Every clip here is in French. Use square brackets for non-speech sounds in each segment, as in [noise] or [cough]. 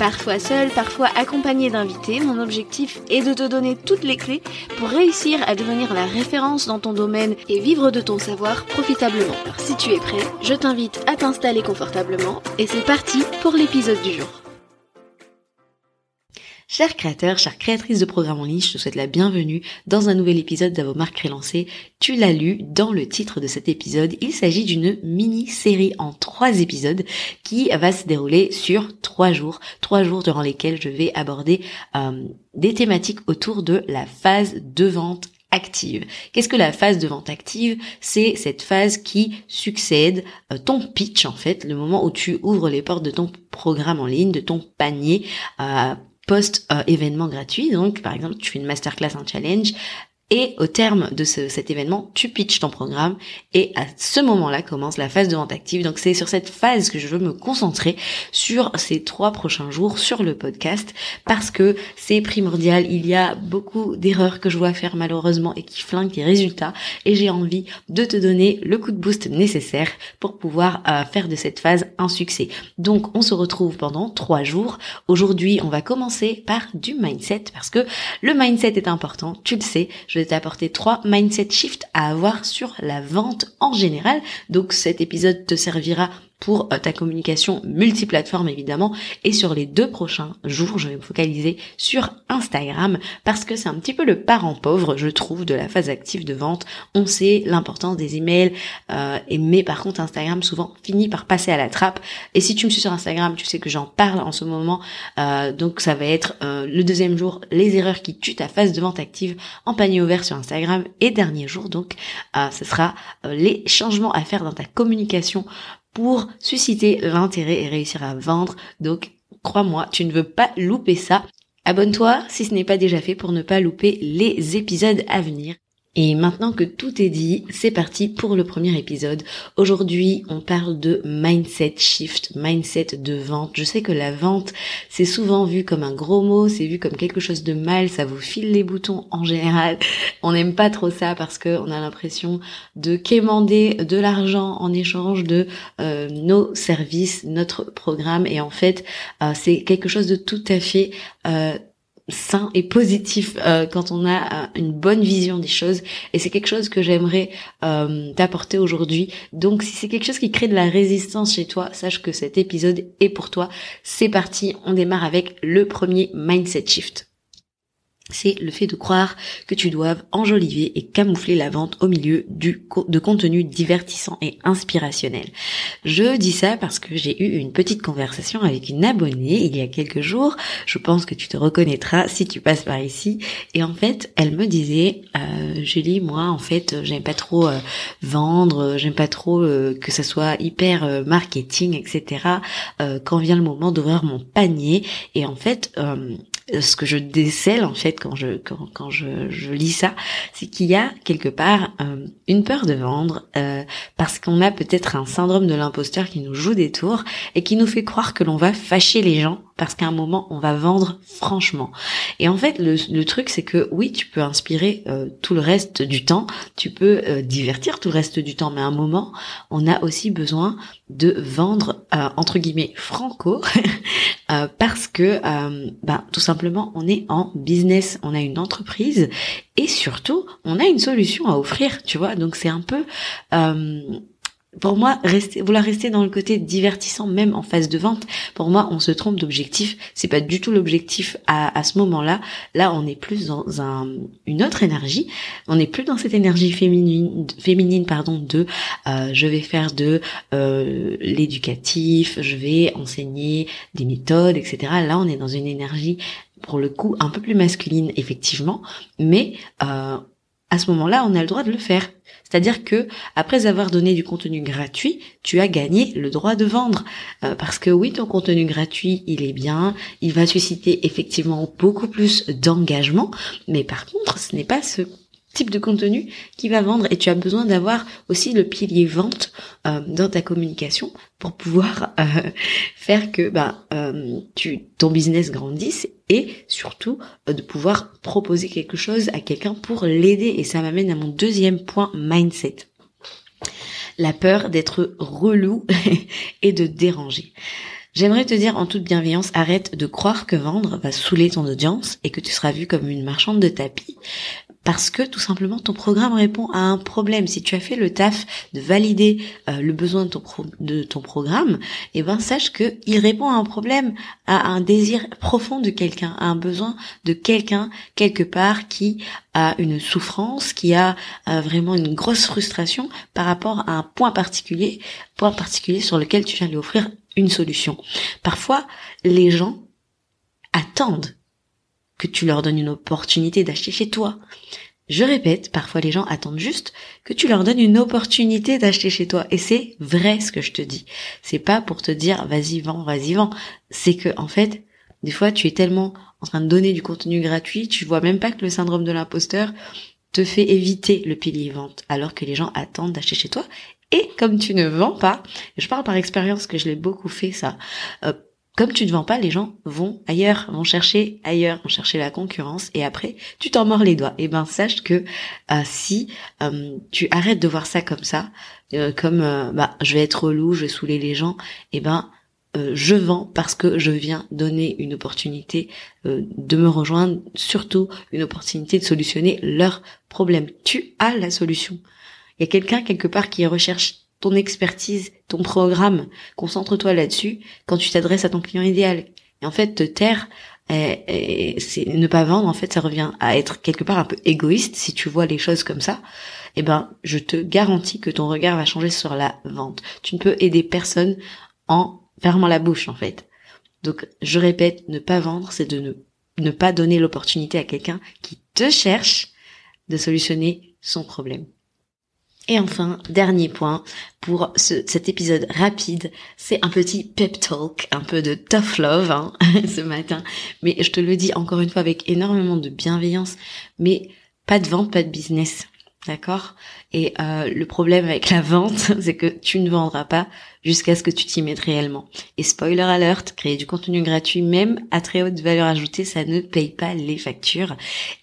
Parfois seul, parfois accompagné d'invités, mon objectif est de te donner toutes les clés pour réussir à devenir la référence dans ton domaine et vivre de ton savoir profitablement. Alors si tu es prêt, je t'invite à t'installer confortablement et c'est parti pour l'épisode du jour. Chers créateurs, chères créatrices de programmes en ligne, je te souhaite la bienvenue dans un nouvel épisode de vos marques relancées. Tu l'as lu dans le titre de cet épisode. Il s'agit d'une mini-série en trois épisodes qui va se dérouler sur trois jours. Trois jours durant lesquels je vais aborder euh, des thématiques autour de la phase de vente active. Qu'est-ce que la phase de vente active? C'est cette phase qui succède euh, ton pitch en fait, le moment où tu ouvres les portes de ton programme en ligne, de ton panier. Euh, post-événement gratuit. Donc, par exemple, tu fais une masterclass, un challenge, et au terme de cet événement, tu pitches ton programme et à ce moment-là commence la phase de vente active. Donc c'est sur cette phase que je veux me concentrer sur ces trois prochains jours sur le podcast parce que c'est primordial. Il y a beaucoup d'erreurs que je vois faire malheureusement et qui flinguent tes résultats et j'ai envie de te donner le coup de boost nécessaire pour pouvoir euh, faire de cette phase un succès. Donc on se retrouve pendant trois jours. Aujourd'hui, on va commencer par du mindset parce que le mindset est important. Tu le sais. Je vais t'apporter trois mindset shifts à avoir sur la vente en général. Donc cet épisode te servira pour euh, ta communication multiplateforme évidemment et sur les deux prochains jours je vais me focaliser sur Instagram parce que c'est un petit peu le parent pauvre je trouve de la phase active de vente. On sait l'importance des emails euh, et mais par contre Instagram souvent finit par passer à la trappe. Et si tu me suis sur Instagram tu sais que j'en parle en ce moment euh, donc ça va être le deuxième jour les erreurs qui tuent ta phase de vente active en panier ouvert sur Instagram. Et dernier jour donc ce sera les changements à faire dans ta communication pour susciter l'intérêt et réussir à vendre. Donc, crois-moi, tu ne veux pas louper ça. Abonne-toi si ce n'est pas déjà fait pour ne pas louper les épisodes à venir. Et maintenant que tout est dit, c'est parti pour le premier épisode. Aujourd'hui, on parle de mindset shift, mindset de vente. Je sais que la vente, c'est souvent vu comme un gros mot, c'est vu comme quelque chose de mal, ça vous file les boutons en général. On n'aime pas trop ça parce qu'on a l'impression de quémander de l'argent en échange de euh, nos services, notre programme. Et en fait, euh, c'est quelque chose de tout à fait euh, sain et positif euh, quand on a euh, une bonne vision des choses. Et c'est quelque chose que j'aimerais euh, t'apporter aujourd'hui. Donc si c'est quelque chose qui crée de la résistance chez toi sache que cet épisode est pour toi. C'est parti on démarre avec le premier mindset shift c'est le fait de croire que tu doives enjoliver et camoufler la vente au milieu du de contenu divertissant et inspirationnel. Je dis ça parce que j'ai eu une petite conversation avec une abonnée il y a quelques jours. Je pense que tu te reconnaîtras si tu passes par ici. Et en fait, elle me disait, euh, Julie, moi, en fait, j'aime pas trop euh, vendre, j'aime pas trop euh, que ça soit hyper euh, marketing, etc. quand vient le moment d'ouvrir mon panier. Et en fait, ce que je décèle en fait quand je quand, quand je, je lis ça, c'est qu'il y a quelque part euh, une peur de vendre euh, parce qu'on a peut-être un syndrome de l'imposteur qui nous joue des tours et qui nous fait croire que l'on va fâcher les gens parce qu'à un moment on va vendre franchement. Et en fait le, truc c'est que oui tu peux inspirer euh, tout le reste du temps, tu peux divertir tout le reste du temps, mais à un moment on a aussi besoin de vendre entre guillemets franco [laughs] parce que ben tout simplement on est en business, on a une entreprise et surtout on a une solution à offrir, tu vois. Donc c'est un peu euh, pour moi, rester, vouloir rester dans le côté divertissant, même en phase de vente, pour moi, on se trompe d'objectif. C'est pas du tout l'objectif à, à, ce moment-là. Là, on est plus dans un, une autre énergie. On n'est plus dans cette énergie féminine, féminine pardon, de euh, je vais faire de euh, l'éducatif, je vais enseigner des méthodes, etc. Là, on est dans une énergie pour le coup un peu plus masculine effectivement, mais euh, à ce moment-là, on a le droit de le faire. C'est-à-dire que après avoir donné du contenu gratuit, tu as gagné le droit de vendre. Euh, parce que oui, ton contenu gratuit, il est bien, il va susciter effectivement beaucoup plus d'engagement, mais par contre, ce n'est pas ce type de contenu qui va vendre. Et tu as besoin d'avoir aussi le pilier vente euh, dans ta communication pour pouvoir euh, [laughs] faire que bah, euh, tu, ton business grandisse et surtout de pouvoir proposer quelque chose à quelqu'un pour l'aider. Et ça m'amène à mon deuxième point mindset. La peur d'être relou [laughs] et de déranger. J'aimerais te dire en toute bienveillance, arrête de croire que vendre va saouler ton audience et que tu seras vu comme une marchande de tapis parce que tout simplement ton programme répond à un problème. Si tu as fait le taf de valider euh, le besoin de ton, de ton programme, eh ben sache que il répond à un problème, à un désir profond de quelqu'un, à un besoin de quelqu'un quelque part qui a une souffrance, qui a euh, vraiment une grosse frustration par rapport à un point particulier, point particulier sur lequel tu viens lui offrir une solution. Parfois, les gens attendent que tu leur donnes une opportunité d'acheter chez toi. Je répète, parfois les gens attendent juste que tu leur donnes une opportunité d'acheter chez toi. Et c'est vrai ce que je te dis. C'est pas pour te dire vas-y vends, vas-y vends. C'est que, en fait, des fois tu es tellement en train de donner du contenu gratuit, tu vois même pas que le syndrome de l'imposteur te fait éviter le pilier vente alors que les gens attendent d'acheter chez toi. Et comme tu ne vends pas, je parle par expérience que je l'ai beaucoup fait ça, euh, comme tu ne vends pas, les gens vont ailleurs, vont chercher ailleurs, vont chercher la concurrence et après tu t'en mords les doigts. Et eh ben sache que euh, si euh, tu arrêtes de voir ça comme ça, euh, comme bah je vais être relou, je vais saouler les gens, et eh ben je vends parce que je viens donner une opportunité de me rejoindre, surtout une opportunité de solutionner leurs problèmes. Tu as la solution. Il y a quelqu'un quelque part qui recherche ton expertise, ton programme. Concentre-toi là-dessus quand tu t'adresses à ton client idéal. Et en fait, te taire, et, c'est ne pas vendre. En fait, ça revient à être quelque part un peu égoïste si tu vois les choses comme ça. Eh ben, je te garantis que ton regard va changer sur la vente. Tu ne peux aider personne en fermant la bouche, en fait. Donc, je répète, ne pas vendre, c'est de ne pas donner l'opportunité à quelqu'un qui te cherche de solutionner son problème. Et enfin, dernier point pour cet épisode rapide, c'est un petit pep talk, un peu de tough love hein, [laughs] ce matin. Mais je te le dis encore une fois avec énormément de bienveillance, mais pas de vente, pas de business. D'accord? Et euh, le problème avec la vente, [laughs] c'est que tu ne vendras pas jusqu'à ce que tu t'y mettes réellement. Et spoiler alert, créer du contenu gratuit, même à très haute valeur ajoutée, ça ne paye pas les factures.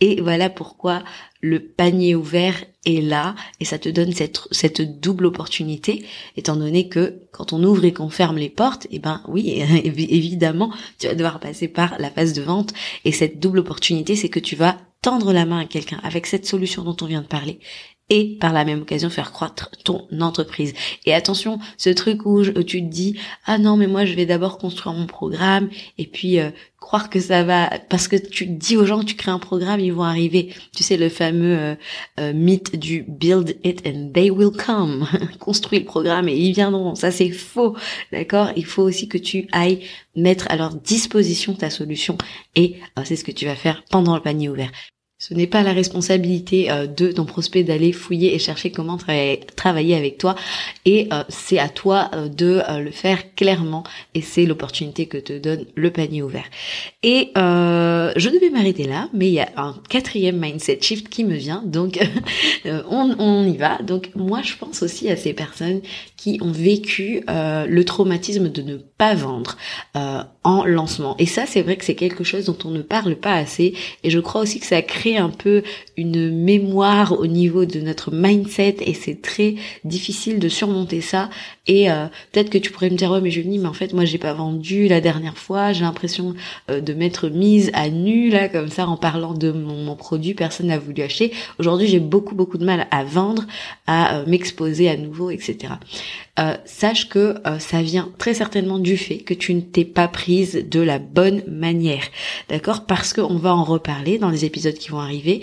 Et voilà pourquoi le panier ouvert est là et ça te donne cette, double opportunité, étant donné que quand on ouvre et qu'on ferme les portes, eh ben oui, [laughs] évidemment, tu vas devoir passer par la phase de vente. Et cette double opportunité, c'est que tu vas tendre la main à quelqu'un avec cette solution dont on vient de parler et par la même occasion faire croître ton entreprise. Et attention, ce truc où, tu te dis ah non mais moi je vais d'abord construire mon programme et puis euh, croire que ça va parce que tu dis aux gens que tu crées un programme ils vont arriver. Tu sais le fameux euh, euh, mythe du build it and they will come. [laughs] Construis le programme et ils viendront. Ça c'est faux, d'accord? Il faut aussi que tu ailles mettre à leur disposition ta solution et c'est ce que tu vas faire pendant le panier ouvert. Ce n'est pas la responsabilité euh, de ton prospect d'aller fouiller et chercher comment travailler avec toi et euh, c'est à toi euh, de le faire clairement et c'est l'opportunité que te donne le panier ouvert. Et je devais m'arrêter là mais il y a un quatrième mindset shift qui me vient donc [laughs] on, on, y va. Donc moi je pense aussi à ces personnes qui ont vécu le traumatisme de ne pas vendre en lancement. Et ça c'est vrai que c'est quelque chose dont on ne parle pas assez et je crois aussi que ça crée un peu une mémoire au niveau de notre mindset et c'est très difficile de surmonter ça. Et euh, peut-être que tu pourrais me dire ouais mais Julie mais en fait moi j'ai pas vendu la dernière fois, j'ai l'impression euh, de m'être mise à nu là comme ça en parlant de mon, produit, personne n'a voulu acheter. Aujourd'hui j'ai beaucoup beaucoup de mal à vendre, à euh, m'exposer à nouveau, etc. sache que ça vient très certainement du fait que tu ne t'es pas prise de la bonne manière, d'accord? Parce qu'on va en reparler dans les épisodes qui vont vont arriver,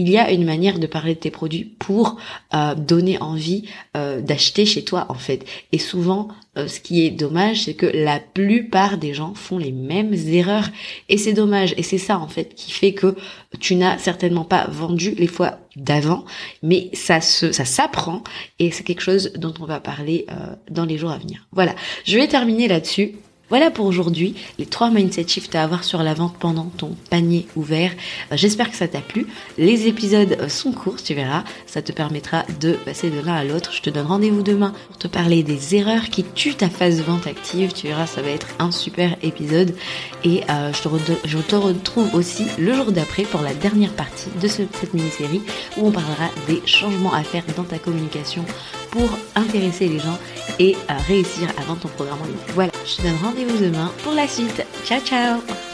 il y a une manière de parler de tes produits pour euh, donner envie euh, d'acheter chez toi en fait. Et souvent, euh, ce qui est dommage, c'est que la plupart des gens font les mêmes erreurs et c'est dommage. Et c'est ça en fait qui fait que tu n'as certainement pas vendu les fois d'avant, mais ça se, ça s'apprend et c'est quelque chose dont on va parler dans les jours à venir. Voilà, je vais terminer là-dessus. Voilà pour aujourd'hui les trois mindset shifts à avoir sur la vente pendant ton panier ouvert. Euh, j'espère que ça t'a plu. Les épisodes euh, sont courts, tu verras. Ça te permettra de passer de l'un à l'autre. Je te donne rendez-vous demain pour te parler des erreurs qui tuent ta phase vente active. Tu verras, ça va être un super épisode. Et euh, je, te je, te retrouve aussi le jour d'après pour la dernière partie de cette mini-série où on parlera des changements à faire dans ta communication pour intéresser les gens et réussir à vendre ton programme en ligne. Voilà, je te donne rendez-vous demain pour la suite. Ciao ciao